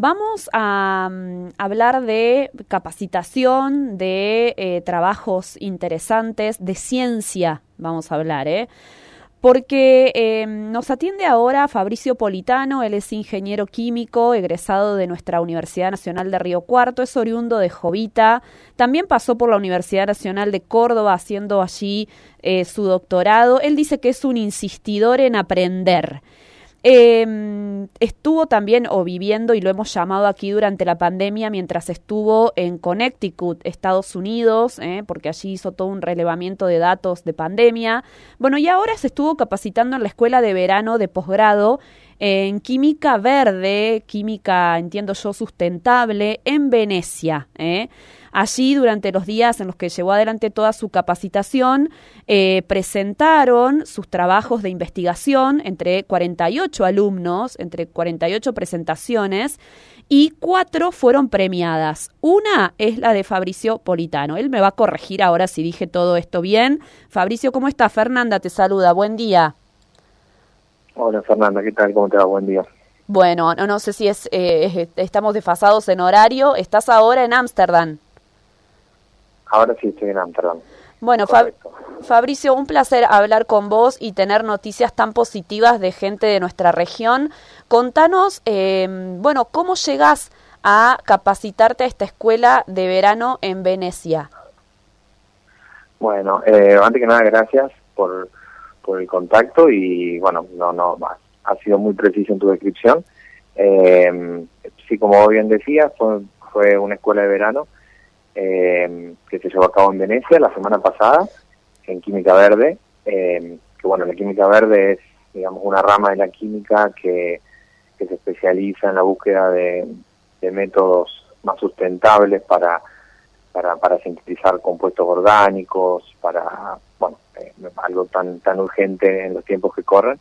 Vamos a mm, hablar de capacitación, de eh, trabajos interesantes, de ciencia, vamos a hablar, ¿eh? porque em, nos atiende ahora Fabricio Politano, él es ingeniero químico, egresado de nuestra Universidad Nacional de Río Cuarto, es oriundo de Jovita, también pasó por la Universidad Nacional de Córdoba haciendo allí eh, su doctorado. Él dice que es un insistidor en aprender. Eh, estuvo también o viviendo, y lo hemos llamado aquí durante la pandemia, mientras estuvo en Connecticut, Estados Unidos, eh, porque allí hizo todo un relevamiento de datos de pandemia. Bueno, y ahora se estuvo capacitando en la escuela de verano de posgrado en química verde, química, entiendo yo, sustentable, en Venecia. ¿eh? Allí, durante los días en los que llevó adelante toda su capacitación, eh, presentaron sus trabajos de investigación entre 48 alumnos, entre 48 presentaciones, y cuatro fueron premiadas. Una es la de Fabricio Politano. Él me va a corregir ahora si dije todo esto bien. Fabricio, ¿cómo está? Fernanda te saluda. Buen día. Hola Fernanda, ¿qué tal? ¿Cómo te va? Buen día. Bueno, no, no sé si es, eh, estamos desfasados en horario. ¿Estás ahora en Ámsterdam? Ahora sí estoy en Ámsterdam. Bueno, Fabricio, un placer hablar con vos y tener noticias tan positivas de gente de nuestra región. Contanos, eh, bueno, ¿cómo llegas a capacitarte a esta escuela de verano en Venecia? Bueno, eh, antes que nada, gracias por por el contacto y bueno, no, no, ha sido muy preciso en tu descripción. Eh, sí, como bien decías, fue, fue una escuela de verano eh, que se llevó a cabo en Venecia la semana pasada, en Química Verde, eh, que bueno, la Química Verde es, digamos, una rama de la química que, se especializa en la búsqueda de, métodos más sustentables para, para, para sintetizar compuestos orgánicos, para, bueno, eh, algo tan tan urgente en los tiempos que corren.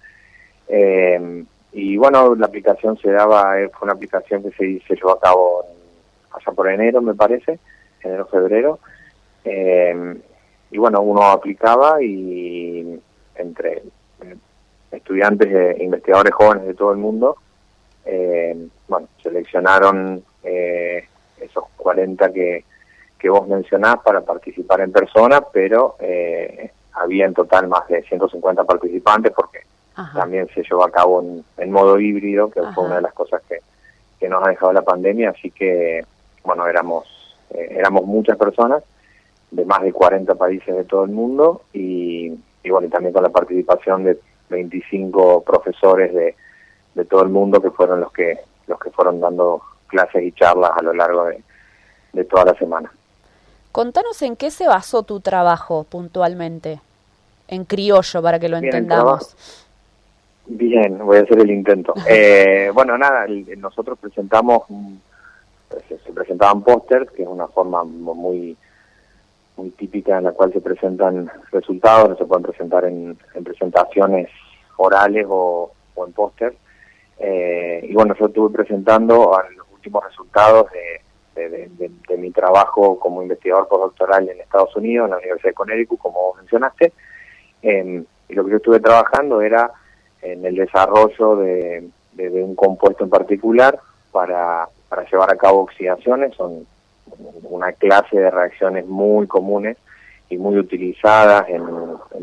Eh, y bueno, la aplicación se daba, eh, fue una aplicación que se, se llevó a cabo allá por enero, me parece, enero, febrero. y bueno, uno aplicaba y entre estudiantes e investigadores jóvenes de todo el mundo, bueno, seleccionaron esos 40 que, que vos mencionás para participar en persona, pero eh, había en total más de 150 participantes porque también se llevó a cabo en, modo híbrido, que fue una de las cosas que, que, nos ha dejado la pandemia, así que, bueno, éramos, eh, éramos muchas personas de más de 40 países de todo el mundo y, y bueno, y también con la participación de 25 profesores de, de todo el mundo que fueron los que los que fueron dando clases y charlas a lo largo de, de toda la semana. Contanos en qué se basó tu trabajo puntualmente en criollo para que lo entendamos. Bien, voy a hacer el intento. Eh, bueno, nada, nosotros presentamos, se, presentaban pósters, que es una forma muy muy típica en la cual se presentan resultados, se pueden presentar en, presentaciones orales o, en póster. Eh, y bueno, yo estuve presentando los últimos resultados de, de, mi trabajo como investigador postdoctoral en Estados Unidos, en la Universidad de Connecticut, como mencionaste, y lo que yo estuve trabajando era en el desarrollo de, un compuesto en particular para, para llevar a cabo oxidaciones. Son una clase de reacciones muy comunes y muy utilizadas en,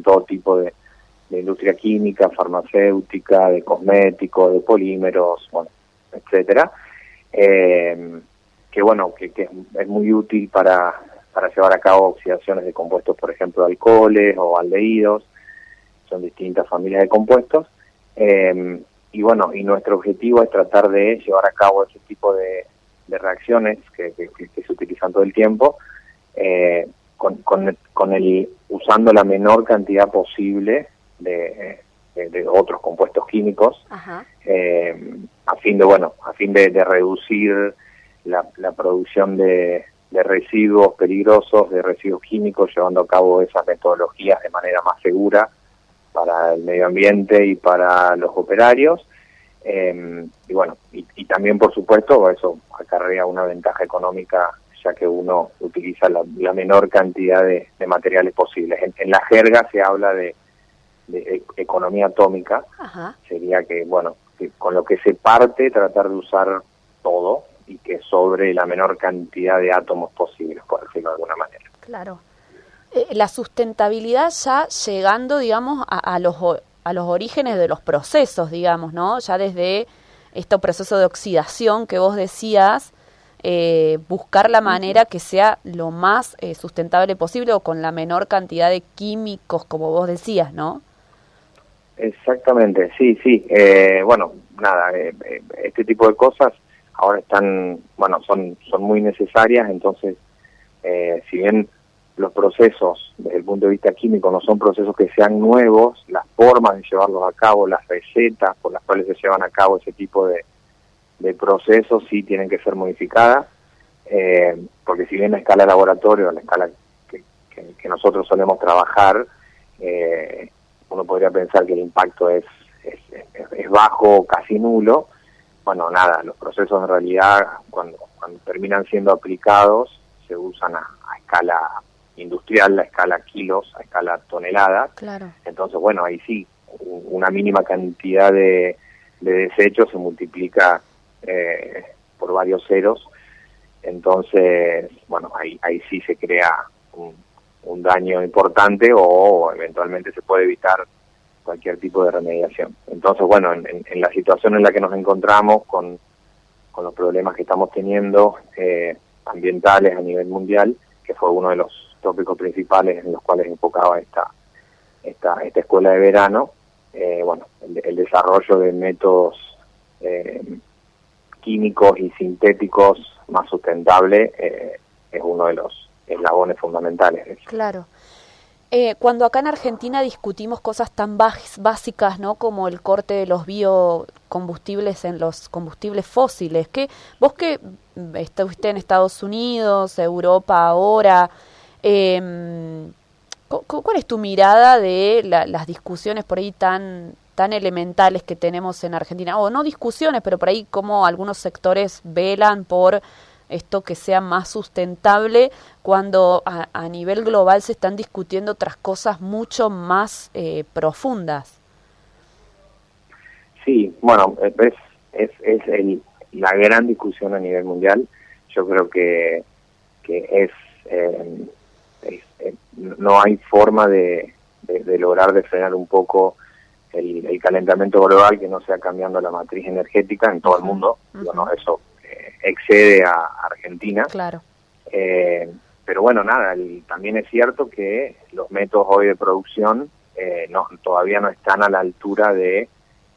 todo tipo de, industria química, farmacéutica, de cosméticos, de polímeros, bueno, etcétera. Eh, que bueno, que, que, es muy útil para, para llevar a cabo oxidaciones de compuestos, por ejemplo, alcoholes o aldehídos, son distintas familias de compuestos. Eh, y bueno, y nuestro objetivo es tratar de llevar a cabo ese tipo de, reacciones que, se utilizan todo el tiempo, eh, con, con, el, usando la menor cantidad posible de, otros compuestos químicos, eh, a fin de, bueno, a fin de, reducir la, la producción de, de residuos peligrosos, de residuos químicos, llevando a cabo esas metodologías de manera más segura para el medio ambiente y para los operarios. Em, y bueno, y, también por supuesto eso acarrea una ventaja económica ya que uno utiliza la, menor cantidad de, materiales posibles. En, la jerga se habla de, e, economía atómica, sería que, bueno, con lo que se parte tratar de usar todo, sobre la menor cantidad de átomos posibles, por decirlo de alguna manera. Claro. Eh, la sustentabilidad ya llegando, digamos, a, los, a los orígenes de los procesos, digamos, ¿no? Ya desde este proceso de oxidación que vos decías, eh, buscar la manera que sea lo más eh, sustentable posible o con la menor cantidad de químicos, como vos decías, ¿no? Exactamente, sí, sí. Eh, bueno, nada, este tipo de cosas ahora están, bueno, son, son muy necesarias, entonces, si bien los procesos desde el punto de vista químico no son procesos que sean nuevos, las formas de llevarlos a cabo, las recetas por las cuales se llevan a cabo ese tipo de, de procesos sí tienen que ser modificadas, eh, porque si bien la escala laboratorio, la escala que, nosotros solemos trabajar, eh, uno podría pensar que el impacto es, es, es, bajo, casi nulo. Bueno, nada, los procesos en realidad cuando, cuando terminan siendo aplicados se usan a, escala industrial, a escala kilos, a escala toneladas. Claro. Entonces, bueno, ahí sí, una mínima cantidad de, de desechos se multiplica eh, por varios ceros. Entonces, bueno, ahí, ahí sí se crea un, daño importante o eventualmente se puede evitar cualquier tipo de remediación. Entonces, bueno, en, la situación en la que nos encontramos con, con los problemas que estamos teniendo eh, ambientales a nivel mundial, que fue uno de los tópicos principales en los cuales enfocaba esta, esta, esta escuela de verano, eh, bueno, el, desarrollo de métodos eh, químicos y sintéticos más sustentable eh, es uno de los eslabones fundamentales. Claro. Eh, cuando acá en Argentina discutimos cosas tan básicas, ¿no? Como el corte de los biocombustibles en los combustibles fósiles, que vos que estuviste en Estados Unidos, Europa ahora, eh, ¿cuál es tu mirada de las discusiones por ahí tan tan elementales que tenemos en Argentina, o no discusiones, pero por ahí como algunos sectores velan por esto que sea más sustentable cuando a, nivel global se están discutiendo otras cosas mucho más eh, profundas. Sí, bueno, es, es, es la gran discusión a nivel mundial. Yo creo que, que es, eh, eh, no hay forma de, de, lograr de frenar un poco el, calentamiento global que no sea cambiando la matriz energética en todo el mundo. Bueno, eso excede a Argentina. Claro. Eh, pero bueno, nada, también es cierto que los métodos hoy de producción eh, no, todavía no están a la altura de,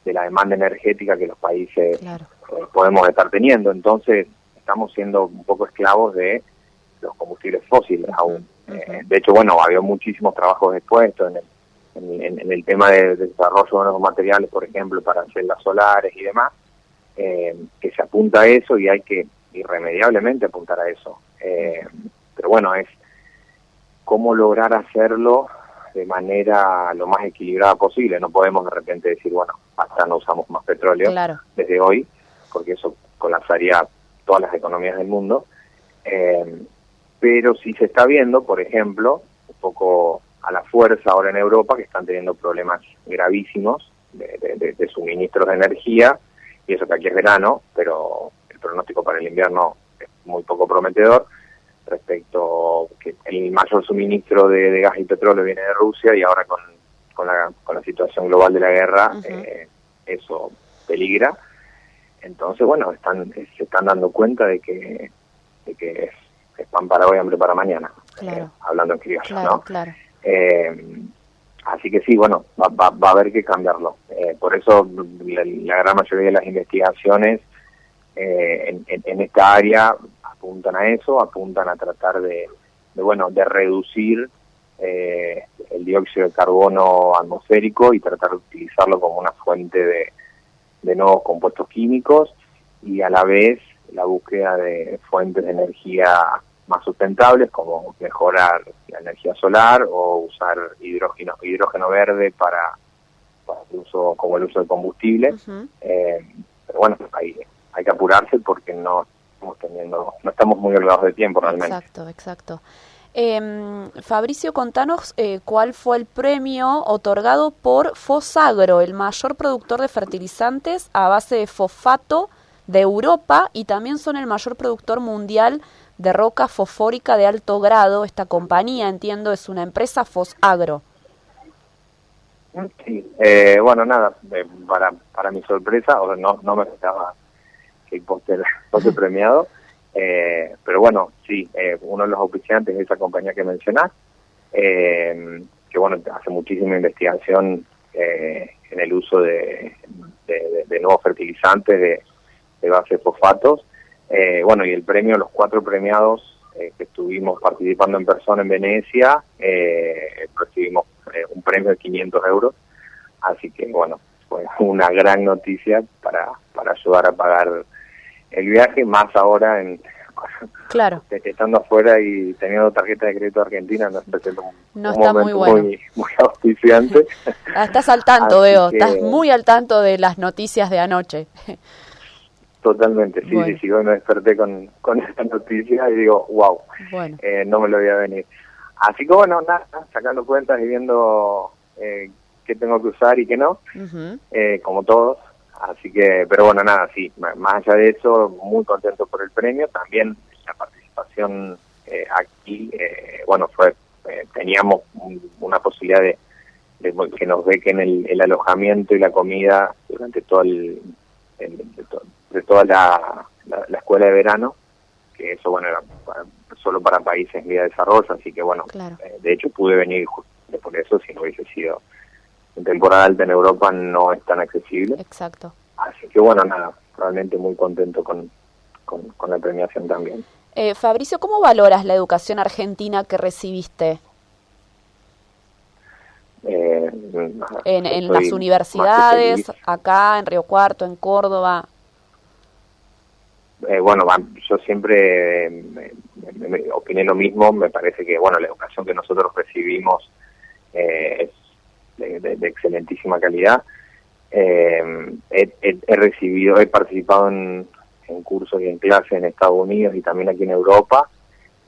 de la demanda energética que los países podemos estar teniendo. Entonces, estamos siendo un poco esclavos de los combustibles fósiles aún. de hecho, bueno, había muchísimos trabajos expuestos en el en, el tema de, desarrollo de nuevos materiales, por ejemplo, para celdas solares y demás, eh, que se apunta a eso y hay que irremediablemente apuntar a eso. Eh, pero bueno, es cómo lograr hacerlo de manera lo más equilibrada posible. No podemos de repente decir, bueno, hasta no usamos más petróleo desde hoy, porque eso colapsaría todas las economías del mundo. Eh, pero sí se está viendo, por ejemplo, un poco a la fuerza ahora en Europa, que están teniendo problemas gravísimos de, suministros de energía, y eso que aquí es verano, pero el pronóstico para el invierno es muy poco prometedor, respecto que el mayor suministro de, gas y petróleo viene de Rusia, y ahora con, con, la, con la situación global de la guerra, eh, eso peligra. Entonces, bueno, están, se están dando cuenta de que, de que es, pan para hoy, hambre para mañana, eh, hablando en criollo, claro, ¿no? Claro. Eh, así que sí, bueno, va, va, a haber que cambiarlo. Eh, por eso la, gran mayoría de las investigaciones eh, en, esta área apuntan a eso, apuntan a tratar de, bueno, de reducir el dióxido de carbono atmosférico y tratar de utilizarlo como una fuente de, de nuevos compuestos químicos y a la vez la búsqueda de fuentes de energía más sustentables como mejorar la energía solar o usar hidrógeno hidrógeno verde para, el uso como el uso de combustible. Eh, pero bueno hay hay que apurarse porque no estamos teniendo no estamos muy holgados de tiempo realmente. Exacto exacto. Eh, Fabricio, contanos eh, cuál fue el premio otorgado por Fosagro, el mayor productor de fertilizantes a base de fosfato de Europa y también son el mayor productor mundial de roca fosfórica de alto grado. Esta compañía, entiendo, es una empresa Fosagro. Sí, eh, bueno, nada, eh, para, para mi sorpresa, o no, no me esperaba que el póster fuese premiado, eh, pero bueno, sí, uno de los oficiantes de esa compañía que mencionás, que bueno, hace muchísima investigación en el uso de, de, nuevos fertilizantes de, de base fosfatos, bueno, y el premio, los cuatro premiados que estuvimos participando en persona en Venecia, recibimos eh, un premio de 500 euros. Así que, bueno, fue una gran noticia para, para ayudar a pagar el viaje, más ahora en claro. estando afuera y teniendo tarjeta de crédito argentina, nos presenta un, no está muy, bueno. muy, auspiciante. Ah, estás al tanto, veo, estás muy al tanto de las noticias de anoche. Totalmente, sí, sí, sí, me desperté con, con esa noticia y digo, wow, bueno. Eh, no me lo voy a venir. Así que bueno, nada, sacando cuentas y viendo eh, qué tengo que usar y qué no, eh, como todos. Así que, pero bueno, nada, sí, más allá de eso, muy contento por el premio. También la participación eh, aquí, eh, bueno, fue teníamos una posibilidad de, que nos bequen el, el alojamiento y la comida durante todo el, de, toda la, la, escuela de verano, que eso, bueno, era solo para países en vía de desarrollo, así que bueno, eh, de hecho pude venir por eso, si no hubiese sido en temporada alta en Europa no es tan accesible. Exacto. Así que bueno, nada, realmente muy contento con, con, la premiación también. Eh, Fabricio, ¿cómo valoras la educación argentina que recibiste? Eh, en, en las universidades, acá en Río Cuarto, en Córdoba. Eh, bueno, yo siempre me, opiné lo mismo, me parece que bueno la educación que nosotros recibimos eh, es de, excelentísima calidad. Eh, he, recibido, he participado en, cursos y en clases en Estados Unidos y también aquí en Europa,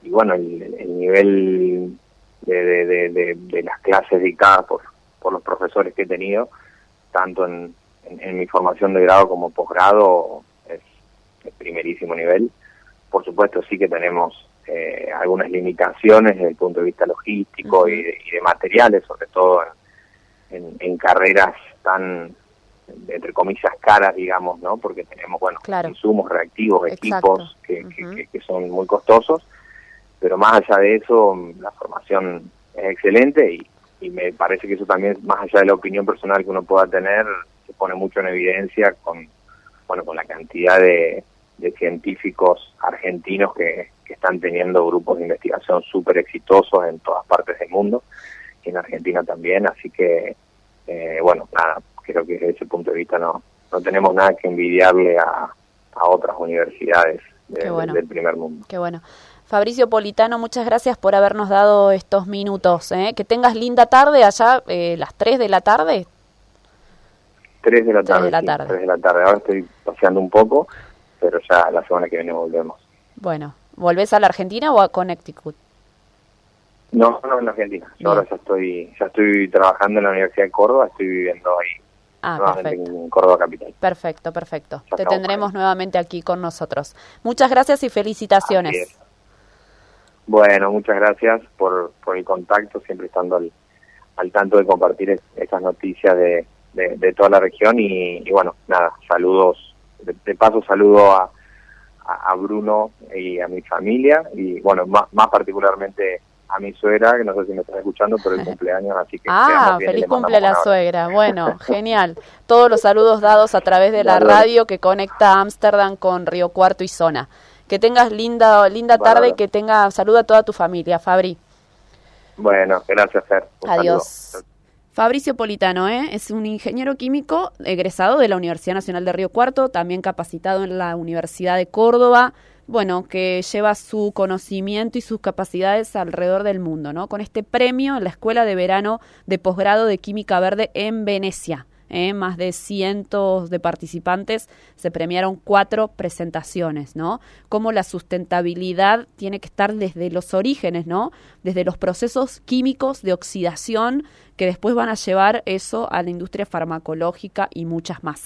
y bueno, el, nivel de, las clases dictadas por, por los profesores que he tenido, tanto en, en mi formación de grado como posgrado, primerísimo nivel. Por supuesto sí que tenemos eh, algunas limitaciones desde el punto de vista logístico y, de, materiales, sobre todo en, carreras tan, entre comillas, caras, digamos, ¿no? Porque tenemos, bueno, insumos reactivos, equipos que, que, son muy costosos, pero más allá de eso, la formación es excelente y, y me parece que eso también, más allá de la opinión personal que uno pueda tener, se pone mucho en evidencia con, bueno, con la cantidad de, de científicos argentinos que, están teniendo grupos de investigación súper exitosos en todas partes del mundo y en Argentina también, así que, eh, bueno, nada, creo que desde ese punto de vista no, no tenemos nada que envidiarle a, a otras universidades del primer mundo. Qué bueno. Fabricio Politano, muchas gracias por habernos dado estos minutos. ¿eh? Que tengas linda tarde allá, eh, las 3 de la tarde. 3 de la tarde. 3 de la tarde. 3 de la tarde. Ahora estoy paseando un poco, pero ya la semana que viene volvemos. Bueno, ¿volvés a la Argentina o a Connecticut? No, no en la Argentina. Yo ahora ya estoy, ya estoy trabajando en la Universidad de Córdoba, estoy viviendo ahí. Ah, perfecto. En Córdoba Capital. Perfecto, perfecto. Te tendremos nuevamente aquí con nosotros. Muchas gracias y felicitaciones. Bueno, muchas gracias por, por el contacto, siempre estando al, al tanto de compartir esas noticias de, de, toda la región y, y bueno, nada, saludos de, paso saludo a, a, Bruno y a mi familia y bueno, más, más particularmente a mi suegra, que no sé si me están escuchando, pero el cumpleaños, así que... Ah, feliz cumple la suegra. Bueno, genial. Todos los saludos dados a través de la radio que conecta Ámsterdam con Río Cuarto y Zona. Que tengas linda linda tarde y que tenga salud a toda tu familia, Fabri. Bueno, gracias, Fer. Adiós. Fabricio Politano ¿eh? es un ingeniero químico egresado de la Universidad Nacional de Río Cuarto, también capacitado en la Universidad de Córdoba, bueno, que lleva su conocimiento y sus capacidades alrededor del mundo, ¿no? Con este premio en la Escuela de Verano de Posgrado de Química Verde en Venecia. ¿Eh? más de cientos de participantes, se premiaron cuatro presentaciones, ¿no? Cómo la sustentabilidad tiene que estar desde los orígenes, ¿no? Desde los procesos químicos de oxidación que después van a llevar eso a la industria farmacológica y muchas más.